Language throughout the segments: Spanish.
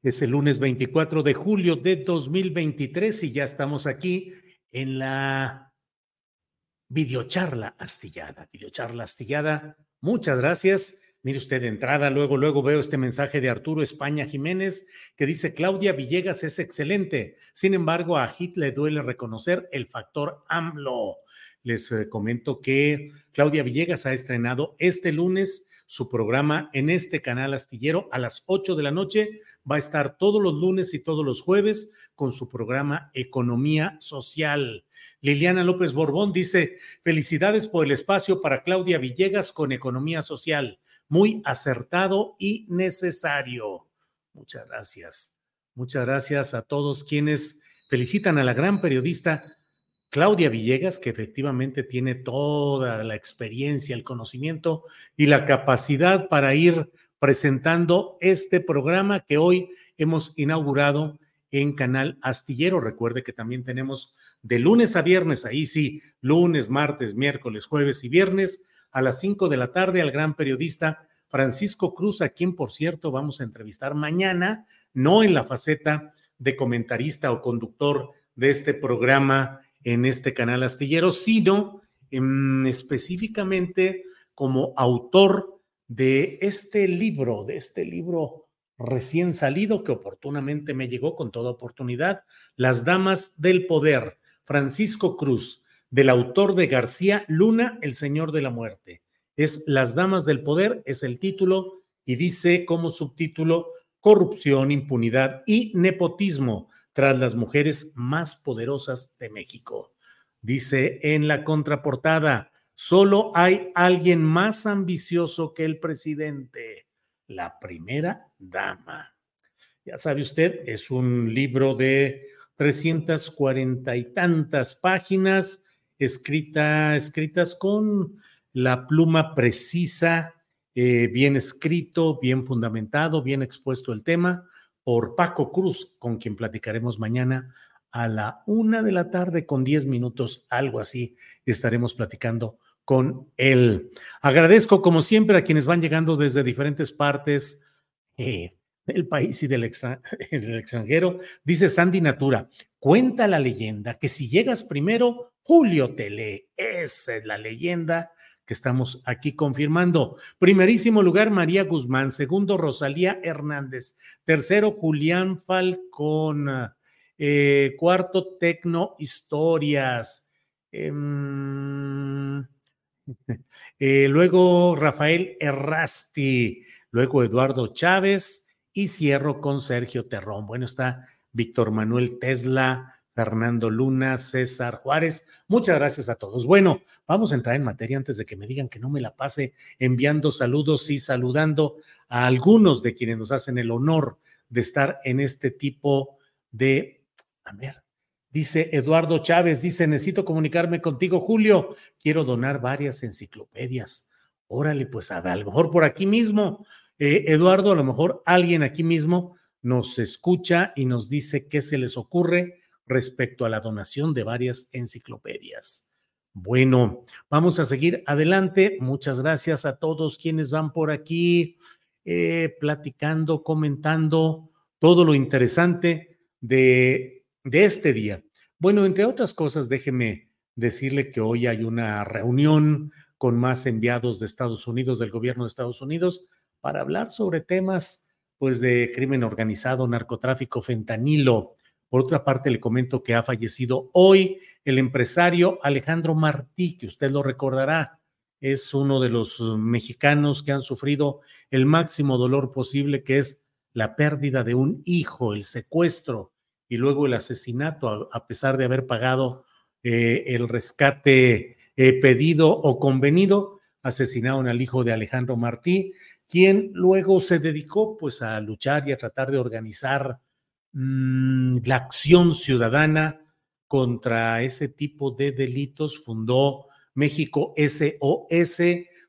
Es el lunes 24 de julio de 2023 y ya estamos aquí en la videocharla astillada. Videocharla astillada. Muchas gracias. Mire usted de entrada, luego, luego veo este mensaje de Arturo España Jiménez que dice, Claudia Villegas es excelente. Sin embargo, a Hit le duele reconocer el factor AMLO. Les eh, comento que Claudia Villegas ha estrenado este lunes su programa en este canal astillero a las 8 de la noche. Va a estar todos los lunes y todos los jueves con su programa Economía Social. Liliana López Borbón dice, felicidades por el espacio para Claudia Villegas con Economía Social. Muy acertado y necesario. Muchas gracias. Muchas gracias a todos quienes felicitan a la gran periodista Claudia Villegas, que efectivamente tiene toda la experiencia, el conocimiento y la capacidad para ir presentando este programa que hoy hemos inaugurado en Canal Astillero. Recuerde que también tenemos de lunes a viernes, ahí sí, lunes, martes, miércoles, jueves y viernes a las 5 de la tarde al gran periodista Francisco Cruz, a quien por cierto vamos a entrevistar mañana, no en la faceta de comentarista o conductor de este programa en este canal astillero, sino específicamente como autor de este libro, de este libro recién salido que oportunamente me llegó con toda oportunidad, Las Damas del Poder, Francisco Cruz, del autor de García Luna, El Señor de la Muerte. Es Las Damas del Poder, es el título y dice como subtítulo Corrupción, impunidad y nepotismo tras las mujeres más poderosas de México. Dice en la contraportada, solo hay alguien más ambicioso que el presidente, la primera dama. Ya sabe usted, es un libro de 340 y tantas páginas, escrita, escritas con la pluma precisa, eh, bien escrito, bien fundamentado, bien expuesto el tema, por Paco Cruz, con quien platicaremos mañana a la una de la tarde con diez minutos, algo así, estaremos platicando con él. Agradezco, como siempre, a quienes van llegando desde diferentes partes eh, del país y del, del extranjero. Dice Sandy Natura, cuenta la leyenda que si llegas primero, Julio te lee. Esa es la leyenda que estamos aquí confirmando. Primerísimo lugar, María Guzmán. Segundo, Rosalía Hernández. Tercero, Julián Falcón. Eh, cuarto, Tecno Historias. Em, eh, luego, Rafael Errasti. Luego, Eduardo Chávez. Y cierro con Sergio Terrón. Bueno, está Víctor Manuel Tesla, Fernando Luna, César Juárez. Muchas gracias a todos. Bueno, vamos a entrar en materia antes de que me digan que no me la pase enviando saludos y saludando a algunos de quienes nos hacen el honor de estar en este tipo de... A ver, dice Eduardo Chávez, dice, necesito comunicarme contigo, Julio. Quiero donar varias enciclopedias. Órale, pues a, lo mejor por aquí mismo, eh, Eduardo, a lo mejor alguien aquí mismo nos escucha y nos dice qué se les ocurre respecto a la donación de varias enciclopedias. Bueno, vamos a seguir adelante. Muchas gracias a todos quienes van por aquí eh, platicando, comentando todo lo interesante de, de este día. Bueno, entre otras cosas, déjeme decirle que hoy hay una reunión con más enviados de Estados Unidos, del gobierno de Estados Unidos, para hablar sobre temas pues de crimen organizado, narcotráfico, fentanilo, por otra parte, le comento que ha fallecido hoy el empresario Alejandro Martí, que usted lo recordará, es uno de los uh, mexicanos que han sufrido el máximo dolor posible, que es la pérdida de un hijo, el secuestro y luego el asesinato, a pesar de haber pagado eh, el rescate eh, pedido o convenido, asesinaron al hijo de Alejandro Martí, quien luego se dedicó pues a luchar y a tratar de organizar Mm, la acción ciudadana contra ese tipo de delitos. Fundó México SOS,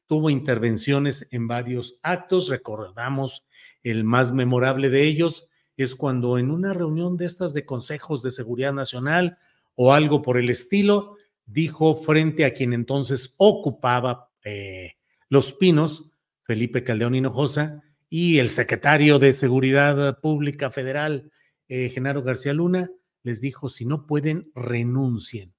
tuvo intervenciones en varios actos. Recordamos el más memorable de ellos es cuando en una reunión de estas de consejos de seguridad nacional o algo por el estilo, dijo frente a quien entonces ocupaba eh, Los Pinos, Felipe Caldeón Hinojosa, y el secretario de Seguridad Pública Federal, eh, Genaro García Luna les dijo, si no pueden, renuncien,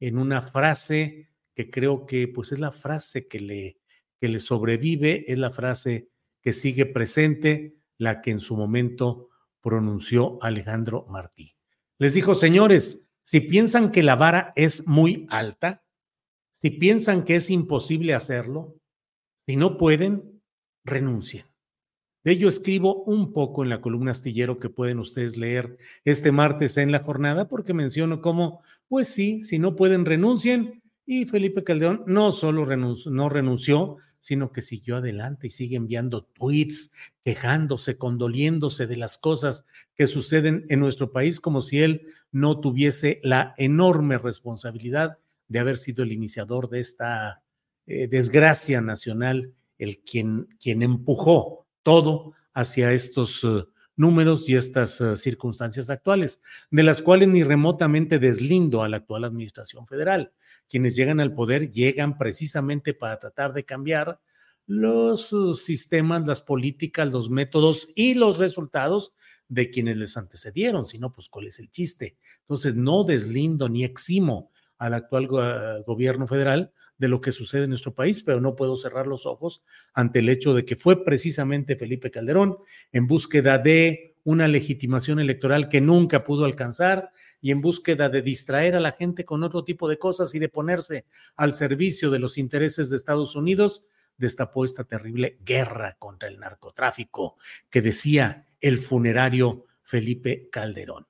en una frase que creo que pues es la frase que le, que le sobrevive, es la frase que sigue presente, la que en su momento pronunció Alejandro Martí. Les dijo, señores, si piensan que la vara es muy alta, si piensan que es imposible hacerlo, si no pueden, renuncien. De ello escribo un poco en la columna astillero que pueden ustedes leer este martes en la jornada, porque menciono cómo, pues sí, si no pueden, renuncien. Y Felipe Caldeón no solo renunció, no renunció, sino que siguió adelante y sigue enviando tweets, quejándose, condoliéndose de las cosas que suceden en nuestro país, como si él no tuviese la enorme responsabilidad de haber sido el iniciador de esta eh, desgracia nacional, el quien, quien empujó todo hacia estos eh, números y estas eh, circunstancias actuales, de las cuales ni remotamente deslindo a la actual administración federal. Quienes llegan al poder llegan precisamente para tratar de cambiar los uh, sistemas, las políticas, los métodos y los resultados de quienes les antecedieron, si no, pues cuál es el chiste. Entonces, no deslindo ni eximo al actual gobierno federal de lo que sucede en nuestro país, pero no puedo cerrar los ojos ante el hecho de que fue precisamente Felipe Calderón en búsqueda de una legitimación electoral que nunca pudo alcanzar y en búsqueda de distraer a la gente con otro tipo de cosas y de ponerse al servicio de los intereses de Estados Unidos, destapó esta terrible guerra contra el narcotráfico que decía el funerario Felipe Calderón.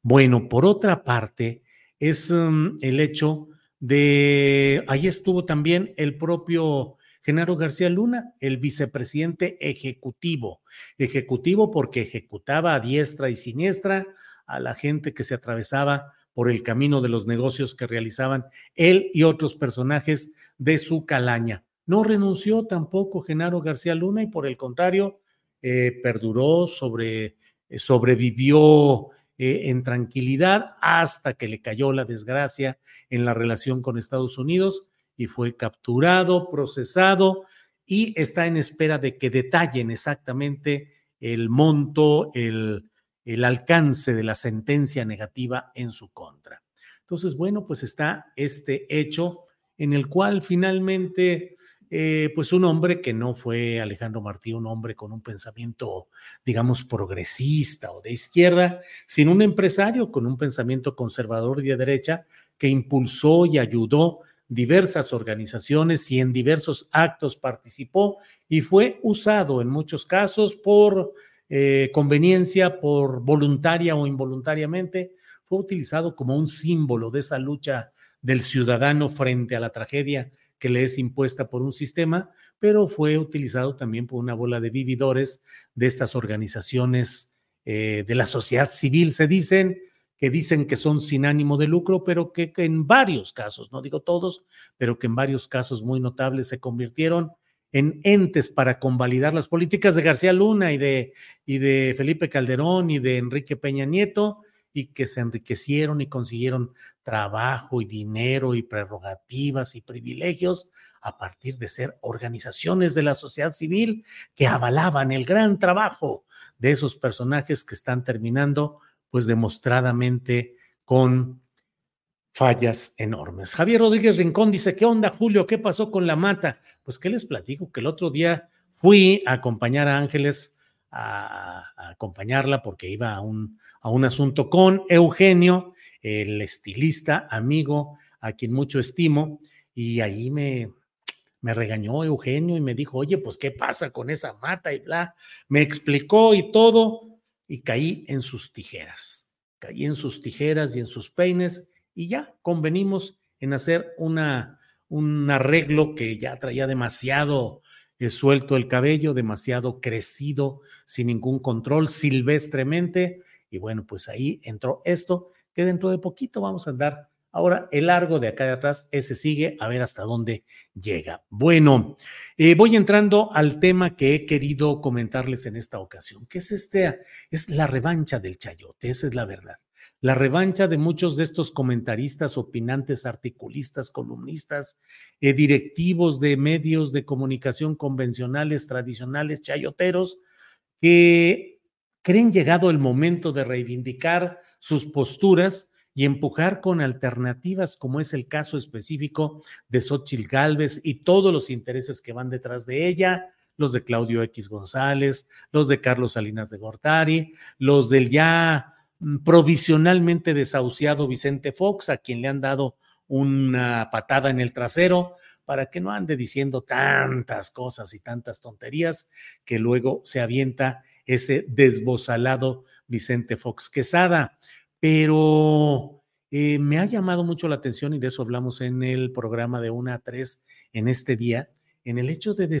Bueno, por otra parte, es mm, el hecho de, ahí estuvo también el propio Genaro García Luna, el vicepresidente ejecutivo, ejecutivo porque ejecutaba a diestra y siniestra a la gente que se atravesaba por el camino de los negocios que realizaban él y otros personajes de su calaña. No renunció tampoco Genaro García Luna y por el contrario, eh, perduró, sobre, eh, sobrevivió eh, en tranquilidad hasta que le cayó la desgracia en la relación con Estados Unidos y fue capturado, procesado y está en espera de que detallen exactamente el monto, el, el alcance de la sentencia negativa en su contra. Entonces, bueno, pues está este hecho en el cual finalmente eh, pues un hombre que no fue Alejandro Martí, un hombre con un pensamiento, digamos, progresista o de izquierda, sino un empresario con un pensamiento conservador y de derecha que impulsó y ayudó diversas organizaciones y en diversos actos participó y fue usado en muchos casos por eh, conveniencia, por voluntaria o involuntariamente, fue utilizado como un símbolo de esa lucha del ciudadano frente a la tragedia que le es impuesta por un sistema, pero fue utilizado también por una bola de vividores de estas organizaciones eh, de la sociedad civil, se dicen, que dicen que son sin ánimo de lucro, pero que, en varios casos, no digo todos, pero que en varios casos muy notables se convirtieron en entes para convalidar las políticas de García Luna y de, y de Felipe Calderón y de Enrique Peña Nieto y que se enriquecieron y consiguieron trabajo y dinero y prerrogativas y privilegios a partir de ser organizaciones de la sociedad civil que avalaban el gran trabajo de esos personajes que están terminando pues demostradamente con fallas enormes. Javier Rodríguez Rincón dice, ¿qué onda, Julio? ¿Qué pasó con la mata? Pues, ¿qué les platico? Que el otro día fui a acompañar a Ángeles, a, acompañarla porque iba a un, a un asunto con Eugenio, el estilista, amigo, a quien mucho estimo, y ahí me, me regañó Eugenio y me dijo, oye, pues, ¿qué pasa con esa mata? Y bla, me explicó y todo, y caí en sus tijeras, caí en sus tijeras y en sus peines y ya convenimos en hacer una, un arreglo que ya traía demasiado suelto el cabello, demasiado crecido, sin ningún control, silvestremente. Y bueno, pues ahí entró esto, que dentro de poquito vamos a andar. Ahora, el largo de acá de atrás, ese sigue, a ver hasta dónde llega. Bueno, eh, voy entrando al tema que he querido comentarles en esta ocasión, que es este, es la revancha del chayote, esa es la verdad la revancha de muchos de estos comentaristas, opinantes, articulistas, columnistas, eh, directivos de medios de comunicación convencionales, tradicionales, chayoteros, que creen llegado el momento de reivindicar sus posturas y empujar con alternativas, como es el caso específico de Xochitl Gálvez y todos los intereses que van detrás de ella, los de Claudio X González, los de Carlos Salinas de Gortari, los del ya provisionalmente desahuciado Vicente Fox, a quien le han dado una patada en el trasero para que no ande diciendo tantas cosas y tantas tonterías que luego se avienta ese desbozalado Vicente Fox Quesada. Pero eh, me ha llamado mucho la atención y de eso hablamos en el programa de una a tres en este día, en el hecho de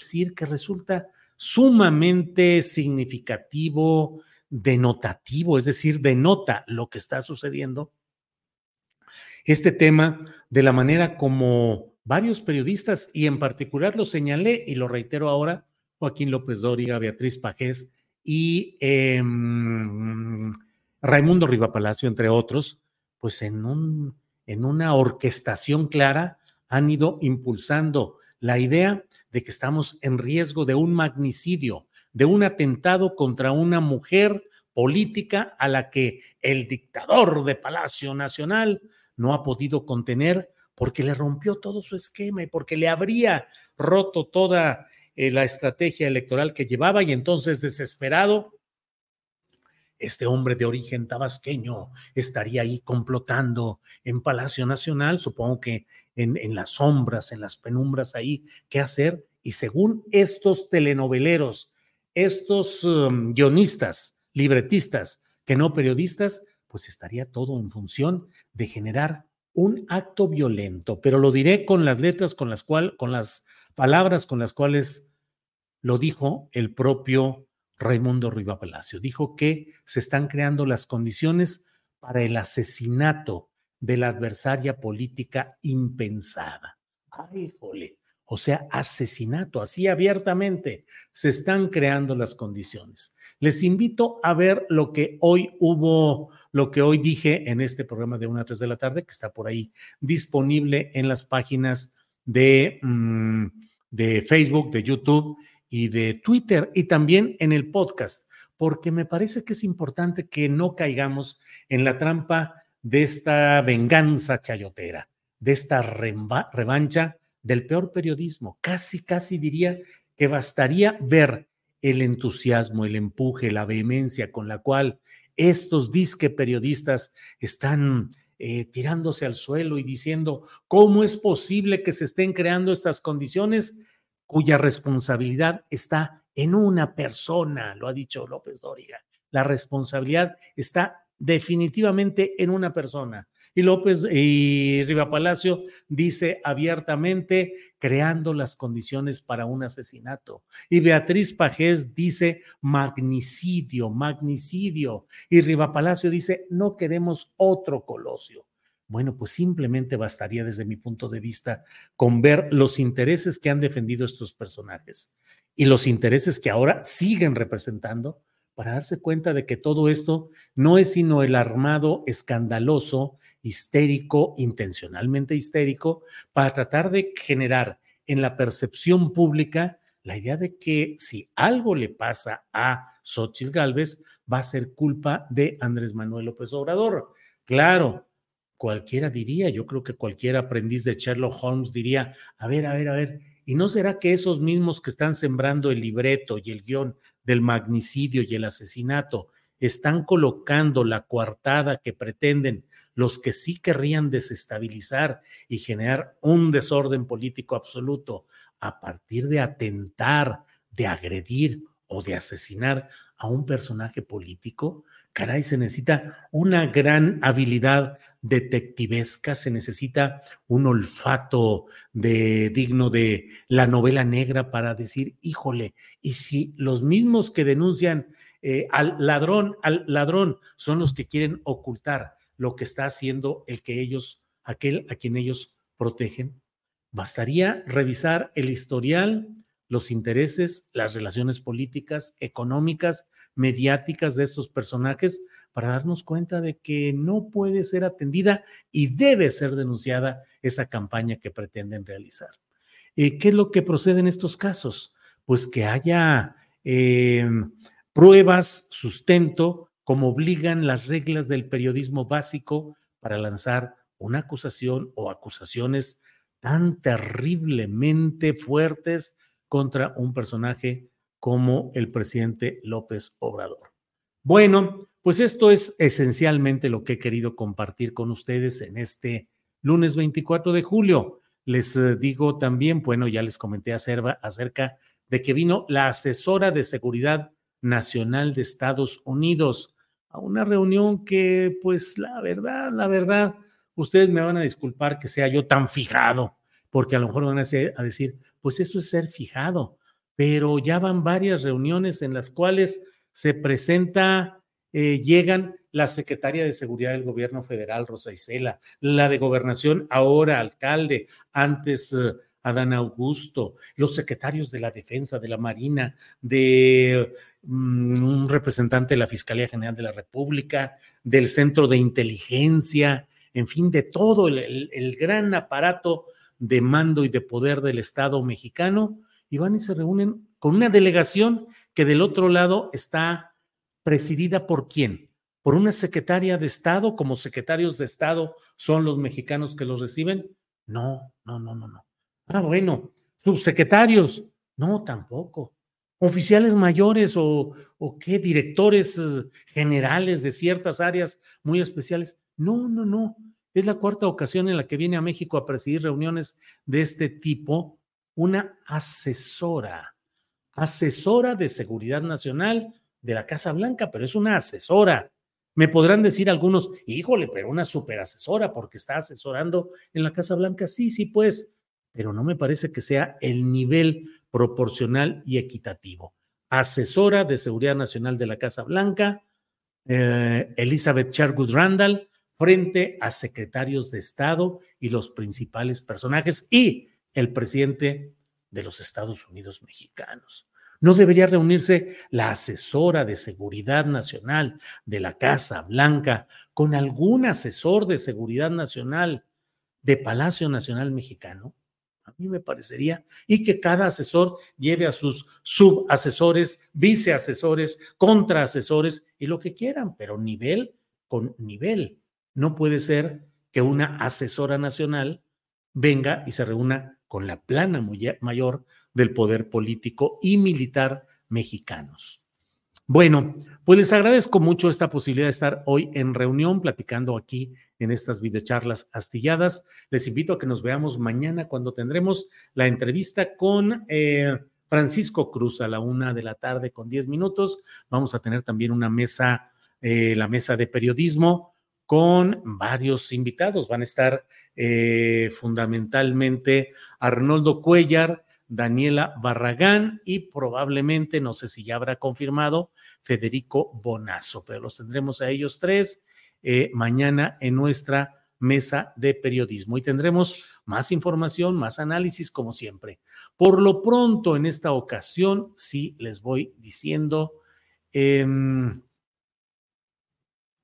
Decir que resulta sumamente significativo, denotativo, es decir, denota lo que está sucediendo. Este tema de la manera como varios periodistas, y en particular lo señalé y lo reitero ahora, Joaquín López Dóriga, Beatriz Pajés, y eh, Raimundo Rivapalacio, entre otros, pues en, un, en una orquestación clara han ido impulsando la idea de que estamos en riesgo de un magnicidio, de un atentado contra una mujer política a la que el dictador de Palacio Nacional no ha podido contener porque le rompió todo su esquema y porque le habría roto toda eh, la estrategia electoral que llevaba y entonces desesperado, este hombre de origen tabasqueño estaría ahí complotando en Palacio Nacional, supongo que en, en las sombras, en las penumbras ahí, qué hacer. Y según estos telenoveleros, estos um, guionistas, libretistas, que no periodistas, pues estaría todo en función de generar un acto violento, pero lo diré con las letras con las cuales, con las palabras con las cuales lo dijo el propio Raimundo Riva Palacio. Dijo que se están creando las condiciones para el asesinato de la adversaria política impensada. Ay, jole. O sea, asesinato, así abiertamente. Se están creando las condiciones. Les invito a ver lo que hoy hubo, lo que hoy dije en este programa de 1 a 3 de la tarde, que está por ahí disponible en las páginas de, mm, de Facebook, de YouTube y de Twitter y también en el podcast, porque me parece que es importante que no caigamos en la trampa de esta venganza chayotera, de esta revancha del peor periodismo. Casi, casi diría que bastaría ver el entusiasmo, el empuje, la vehemencia con la cual estos disque periodistas están eh, tirándose al suelo y diciendo, ¿cómo es posible que se estén creando estas condiciones cuya responsabilidad está en una persona? Lo ha dicho López Dóriga. La responsabilidad está definitivamente en una persona. Y López y Riva Palacio dice abiertamente creando las condiciones para un asesinato. Y Beatriz Pajés dice magnicidio, magnicidio. Y Riva Palacio dice no queremos otro Colosio. Bueno, pues simplemente bastaría desde mi punto de vista con ver los intereses que han defendido estos personajes y los intereses que ahora siguen representando para darse cuenta de que todo esto no es sino el armado escandaloso, histérico, intencionalmente histérico, para tratar de generar en la percepción pública la idea de que si algo le pasa a Xochitl Gálvez, va a ser culpa de Andrés Manuel López Obrador. Claro, cualquiera diría, yo creo que cualquier aprendiz de Sherlock Holmes diría, a ver, a ver, a ver, ¿Y no será que esos mismos que están sembrando el libreto y el guion del magnicidio y el asesinato están colocando la coartada que pretenden los que sí querrían desestabilizar y generar un desorden político absoluto a partir de atentar, de agredir o de asesinar a un personaje político? caray, se necesita una gran habilidad detectivesca, se necesita un olfato de, digno de la novela negra para decir, híjole, y si los mismos que denuncian eh, al ladrón, al ladrón, son los que quieren ocultar lo que está haciendo el que ellos, aquel a quien ellos protegen, bastaría revisar el historial los intereses, las relaciones políticas, económicas, mediáticas de estos personajes para darnos cuenta de que no puede ser atendida y debe ser denunciada esa campaña que pretenden realizar. Eh, ¿Qué es lo que procede en estos casos? Pues que haya em, pruebas, sustento, como obligan las reglas del periodismo básico para lanzar una acusación o acusaciones tan terriblemente fuertes contra un personaje como el presidente López Obrador. Bueno, pues esto es esencialmente lo que he querido compartir con ustedes en este lunes 24 de julio. Les eh, digo también, bueno, ya les comenté acerca de que vino la asesora de seguridad nacional de Estados Unidos a una reunión que, pues, la verdad, la verdad, ustedes me van a disculpar que sea yo tan fijado porque a lo mejor van a, decir, pues eso es ser fijado, pero ya van varias reuniones en las cuales se presenta, eh, llegan la secretaria de Seguridad del Gobierno Federal, Rosa Isela, la de Gobernación, ahora alcalde, antes eh, Adán Augusto, los secretarios de la Defensa, de la Marina, de mm, un representante de la Fiscalía General de la República, del Centro de Inteligencia, en fin, de todo el gran aparato de mando y de poder del Estado mexicano y van y se reúnen con una delegación que del otro lado está presidida por quién? Por una secretaria de Estado, como secretarios de Estado son los mexicanos que los reciben. No, no, no, no, no. Ah, bueno, subsecretarios. No, tampoco. Oficiales mayores o, o qué, directores eh, generales de ciertas áreas muy especiales. No, no, no. Es la cuarta ocasión en la que viene a México a presidir reuniones de este tipo una asesora, asesora de seguridad nacional de la Casa Blanca, pero es una asesora. Me podrán decir algunos, híjole, pero una super asesora porque está asesorando en la Casa Blanca. Sí, sí, pues, pero no me parece que sea el nivel proporcional y equitativo. Asesora de Seguridad Nacional de la Casa Blanca, eh, Elizabeth Chargood Randall, frente a secretarios de Estado y los principales personajes y el presidente de los Estados Unidos mexicanos. ¿No debería reunirse la asesora de seguridad nacional de la Casa Blanca con algún asesor de seguridad nacional de Palacio Nacional Mexicano? A mí me parecería, y que cada asesor lleve a sus subasesores, viceasesores, contraasesores y lo que quieran, pero nivel con nivel. No puede ser que una asesora nacional venga y se reúna con la plana mayor del poder político y militar mexicanos. Bueno, pues les agradezco mucho esta posibilidad de estar hoy en reunión platicando aquí en estas videocharlas astilladas. Les invito a que nos veamos mañana cuando tendremos la entrevista con eh, Francisco Cruz a la una de la tarde con diez minutos. Vamos a tener también una mesa, eh, la mesa de periodismo con varios invitados. Van a estar eh, fundamentalmente Arnoldo Cuellar, Daniela Barragán y probablemente, no sé si ya habrá confirmado, Federico Bonazo, pero los tendremos a ellos tres eh, mañana en nuestra mesa de periodismo y tendremos más información, más análisis como siempre. Por lo pronto, en esta ocasión, sí les voy diciendo, em,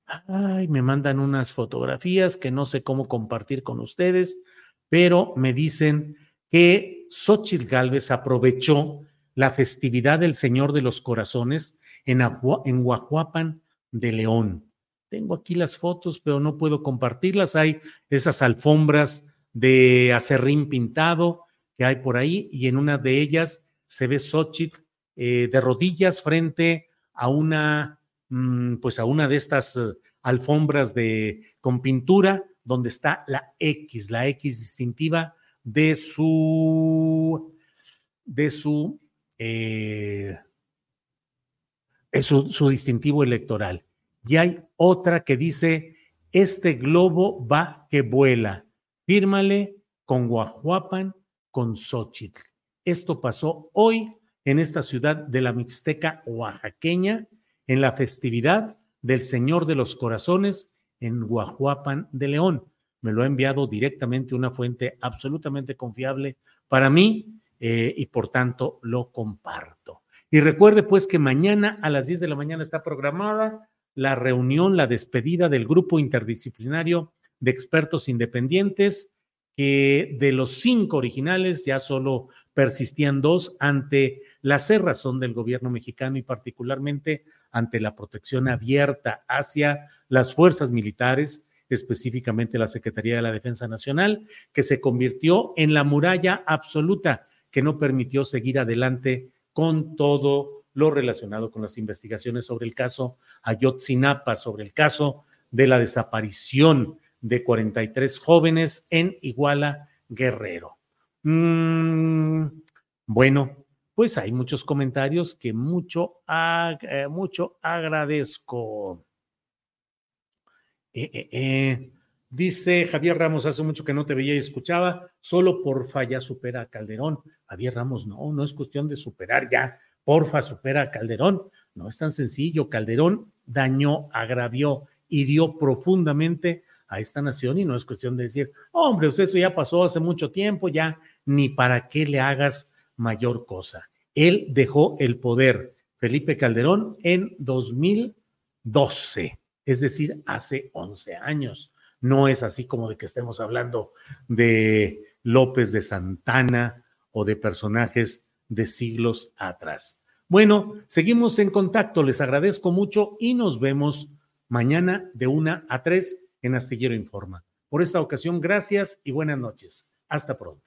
ay, me mandan unas fotografías que no sé cómo compartir con ustedes, pero me dicen que Xochitl Gálvez aprovechó la festividad del Señor de los Corazones en, en Guajuapan de León. Tengo aquí las fotos, pero no puedo compartirlas. Hay esas alfombras de acerrín pintado que hay por ahí y en una de ellas se ve Xochitl eh, de rodillas frente a una, pues a una de estas eh, alfombras de, con pintura donde está la X, la X distintiva de su, de su, eh, su, su distintivo electoral. Y hay otra que dice, este globo va que vuela, fírmale con Guajuapan, con Xochitl. Esto pasó hoy en esta ciudad de la Mixteca oaxaqueña, en la festividad del Señor de los Corazones en Guajuapan de León me lo ha enviado directamente una fuente absolutamente confiable para mí eh, y por tanto lo comparto. Y recuerde pues que mañana a las 10 de la mañana está programada la reunión, la despedida del grupo interdisciplinario de expertos independientes, que de los cinco originales ya solo persistían dos ante la cerrazón del gobierno mexicano y particularmente ante la protección abierta hacia las fuerzas militares específicamente la Secretaría de la Defensa Nacional, que se convirtió en la muralla absoluta que no permitió seguir adelante con todo lo relacionado con las investigaciones sobre el caso Ayotzinapa, sobre el caso de la desaparición de 43 jóvenes en Iguala Guerrero. Mm, bueno, pues hay muchos comentarios que mucho, eh, mucho agradezco. Eh, eh. Dice Javier Ramos, hace mucho que no te veía y escuchaba, solo porfa ya supera a Calderón. Javier Ramos, no, no es cuestión de superar ya, porfa supera a Calderón. No es tan sencillo. Calderón dañó, agravió, hirió profundamente a esta nación y no es cuestión de decir, hombre, pues eso ya pasó hace mucho tiempo, ya ni para qué le hagas mayor cosa. Él dejó el poder, Felipe Calderón, en 2012 es decir, hace 11 años. No es así como de que estemos hablando de López de Santana o de personajes de siglos atrás. Bueno, seguimos en contacto, les agradezco mucho y nos vemos mañana de una a tres en Astillero Informa. Por esta ocasión, gracias y buenas noches. Hasta pronto.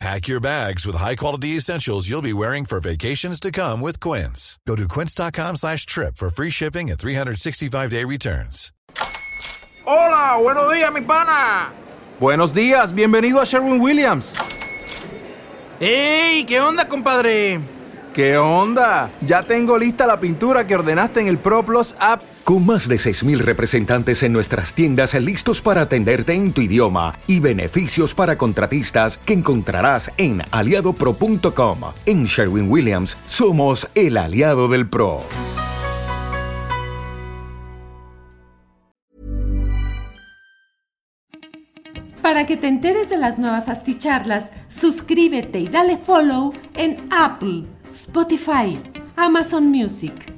Pack your bags with high-quality essentials you'll be wearing for vacations to come with Quince. Go to quince.com slash trip for free shipping and 365-day returns. Hola, buenos días, mi pana. Buenos días, bienvenido a Sherwin Williams. ¡Ey! ¿Qué onda, compadre? ¿Qué onda? Ya tengo lista la pintura que ordenaste en el ProPlus app. Con más de 6.000 representantes en nuestras tiendas listos para atenderte en tu idioma y beneficios para contratistas que encontrarás en aliadopro.com. En Sherwin Williams somos el aliado del PRO. Para que te enteres de las nuevas asticharlas, suscríbete y dale follow en Apple, Spotify, Amazon Music,